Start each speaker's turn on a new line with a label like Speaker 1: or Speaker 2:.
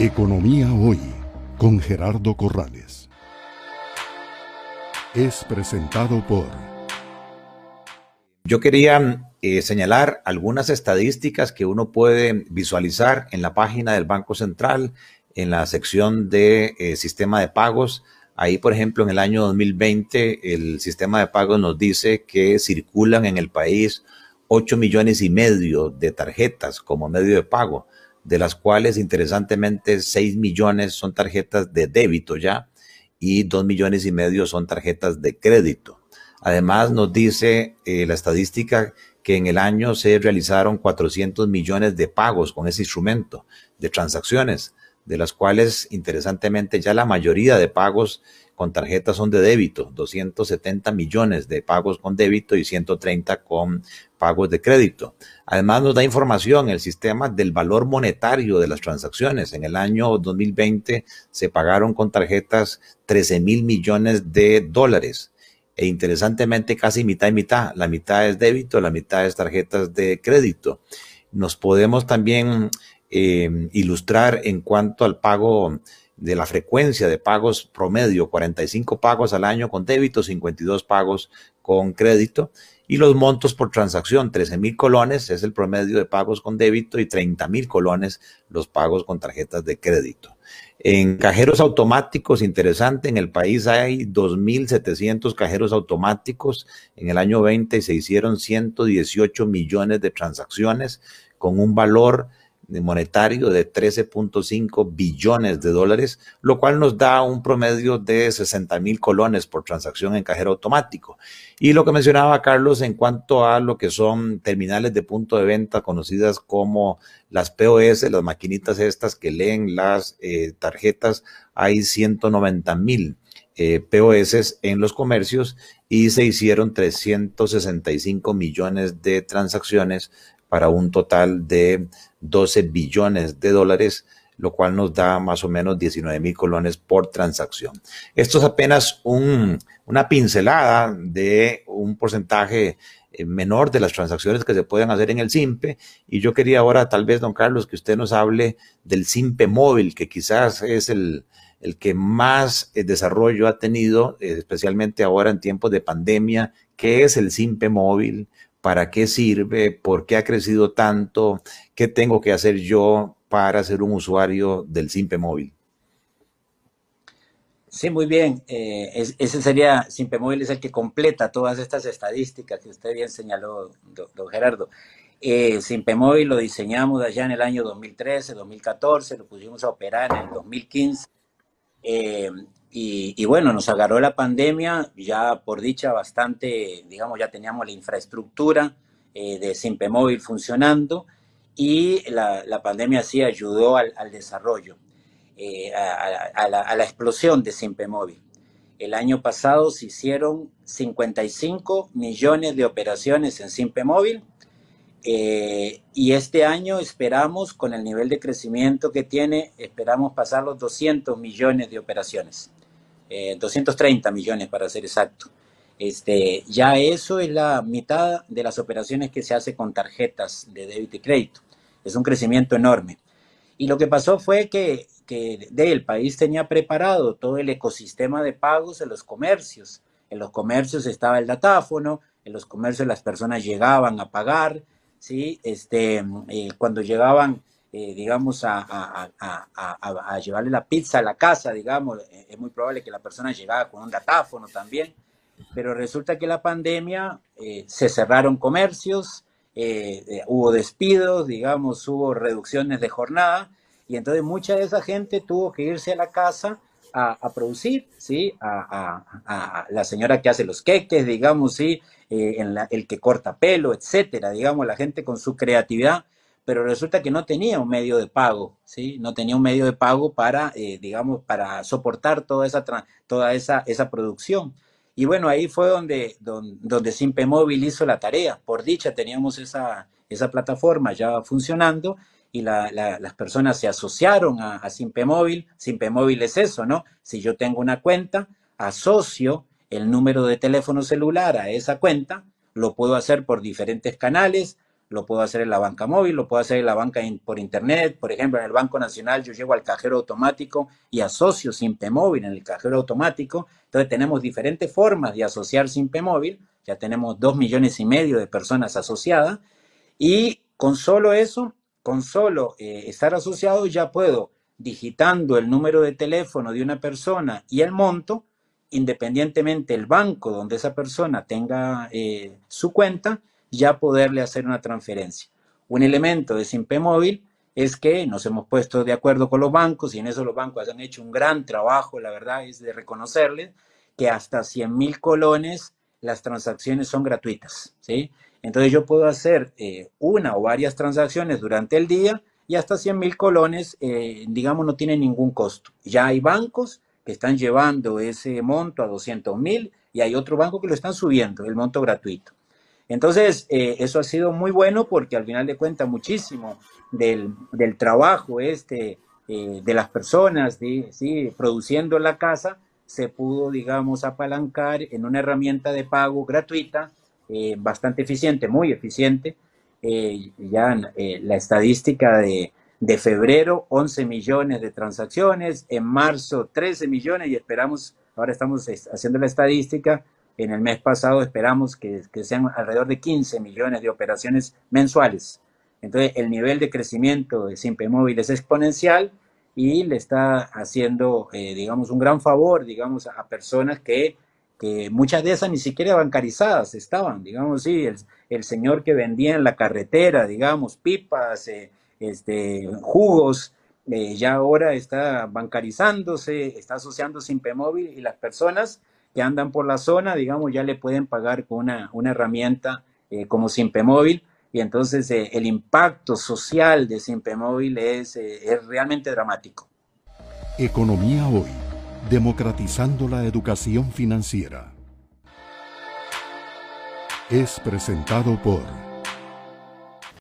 Speaker 1: Economía Hoy con Gerardo Corrales. Es presentado por...
Speaker 2: Yo quería eh, señalar algunas estadísticas que uno puede visualizar en la página del Banco Central, en la sección de eh, sistema de pagos. Ahí, por ejemplo, en el año 2020, el sistema de pagos nos dice que circulan en el país 8 millones y medio de tarjetas como medio de pago de las cuales interesantemente 6 millones son tarjetas de débito ya y 2 millones y medio son tarjetas de crédito. Además nos dice eh, la estadística que en el año se realizaron 400 millones de pagos con ese instrumento de transacciones, de las cuales interesantemente ya la mayoría de pagos con tarjetas son de débito, 270 millones de pagos con débito y 130 con pagos de crédito. Además nos da información el sistema del valor monetario de las transacciones. En el año 2020 se pagaron con tarjetas 13 mil millones de dólares. E interesantemente casi mitad y mitad. La mitad es débito, la mitad es tarjetas de crédito. Nos podemos también eh, ilustrar en cuanto al pago de la frecuencia de pagos promedio, 45 pagos al año con débito, 52 pagos con crédito, y los montos por transacción, 13 mil colones es el promedio de pagos con débito y 30 mil colones los pagos con tarjetas de crédito. En cajeros automáticos, interesante, en el país hay 2.700 cajeros automáticos. En el año 20 se hicieron 118 millones de transacciones con un valor monetario de 13.5 billones de dólares, lo cual nos da un promedio de 60 mil colones por transacción en cajero automático. Y lo que mencionaba Carlos en cuanto a lo que son terminales de punto de venta conocidas como las POS, las maquinitas estas que leen las eh, tarjetas, hay 190 mil. Eh, POS en los comercios y se hicieron 365 millones de transacciones para un total de 12 billones de dólares, lo cual nos da más o menos 19 mil colones por transacción. Esto es apenas un, una pincelada de un porcentaje eh, menor de las transacciones que se pueden hacer en el SIMPE. Y yo quería ahora, tal vez, don Carlos, que usted nos hable del SIMPE móvil, que quizás es el, el que más eh, desarrollo ha tenido, eh, especialmente ahora en tiempos de pandemia. ¿Qué es el SIMPE móvil? Para qué sirve, por qué ha crecido tanto, qué tengo que hacer yo para ser un usuario del Simpe móvil.
Speaker 3: Sí, muy bien. Eh, ese sería, Simpe Móvil es el que completa todas estas estadísticas que usted bien señaló, don, Gerardo. Eh, Simpe Móvil lo diseñamos allá en el año 2013, 2014, lo pusimos a operar en el 2015. Eh, y, bueno, nos agarró la pandemia, ya por dicha bastante, digamos, ya teníamos la infraestructura eh, de Simpe Móvil funcionando y la, pandemia sí ayudó al, desarrollo, eh, a, la, explosión de Simpe Móvil. El año pasado se hicieron 55 millones de operaciones en Simpe Móvil eh, y este año esperamos, con el nivel de crecimiento que tiene, esperamos pasar los 200 millones de operaciones. 230 eh, millones para ser exacto. Este, ya eso es la mitad de las operaciones que se hace con tarjetas de débito y crédito. Es un crecimiento enorme. Y lo que pasó fue que, que el país tenía preparado todo el ecosistema de pagos en los comercios. En los comercios estaba el datáfono, en los comercios las personas llegaban a pagar, ¿sí? Este, eh, cuando llegaban eh, digamos, a, llevarle la pizza a la casa, digamos, eh, es muy probable que la persona llegara con un datáfono también, pero resulta que la pandemia eh, se cerraron comercios, hubo despidos, digamos, hubo reducciones de jornada, y entonces mucha de esa gente tuvo que irse a la casa a, producir, ¿sí? A, la señora que hace los queques, digamos, ¿sí? El que corta pelo, etcétera, digamos, la gente con su creatividad pero resulta que no tenía un medio de pago, ¿sí? No tenía un medio de pago para, eh, digamos, para soportar toda esa, toda esa, esa producción. Y bueno, ahí fue donde, donde, donde Simpe Móvil hizo la tarea. Por dicha teníamos esa, esa plataforma ya funcionando y las personas se asociaron a, a Simpe Móvil. Simpe Móvil es eso, ¿no? Si yo tengo una cuenta, asocio el número de teléfono celular a esa cuenta, lo puedo hacer por diferentes canales, lo puedo hacer en la banca móvil, lo puedo hacer en la banca por internet. Por ejemplo, en el Banco Nacional yo llego al cajero automático y asocio Simpe Móvil en el cajero automático. Entonces tenemos diferentes formas de asociar Simpe Móvil. Ya tenemos dos millones y medio de personas asociadas. Y con solo eso, con solo eh, estar asociado, ya puedo, digitando el número de teléfono de una persona y el monto, independientemente el banco donde esa persona tenga eh, su cuenta, ya poderle hacer una transferencia. Un elemento de Simpe Móvil es que nos hemos puesto de acuerdo con los bancos y en eso los bancos han hecho un gran trabajo, la verdad es de reconocerles que hasta 100 mil colones las transacciones son gratuitas, ¿sí? Entonces yo puedo hacer eh, una o varias transacciones durante el día y hasta 100 mil colones, eh, digamos, no tiene ningún costo. Ya hay bancos que están llevando ese monto a 200 mil y hay otro banco que lo están subiendo, el monto gratuito. Entonces, eh, eso ha sido muy bueno porque al final de cuentas muchísimo del, trabajo este eh, de las personas ¿sí? produciendo la casa se pudo, digamos, apalancar en una herramienta de pago gratuita eh, bastante eficiente, muy eficiente. ya la estadística de, de febrero, 11 millones de transacciones, en marzo 13 millones y esperamos, ahora estamos haciendo la estadística, en el mes pasado esperamos que, sean alrededor de 15 millones de operaciones mensuales. Entonces, el nivel de crecimiento de Simpe Móvil es exponencial y le está haciendo, eh, digamos, un gran favor, digamos, a personas que, muchas de esas ni siquiera bancarizadas estaban, digamos, sí, el, señor que vendía en la carretera, digamos, pipas, eh, este, jugos, eh, ya ahora está bancarizándose, está asociando Simpe Móvil y las personas que andan por la zona, digamos, ya le pueden pagar con una, una herramienta eh, como Simpemóvil y entonces eh, el impacto social de Simpemóvil es, eh, es realmente dramático.
Speaker 1: Economía hoy, democratizando la educación financiera. Es presentado por...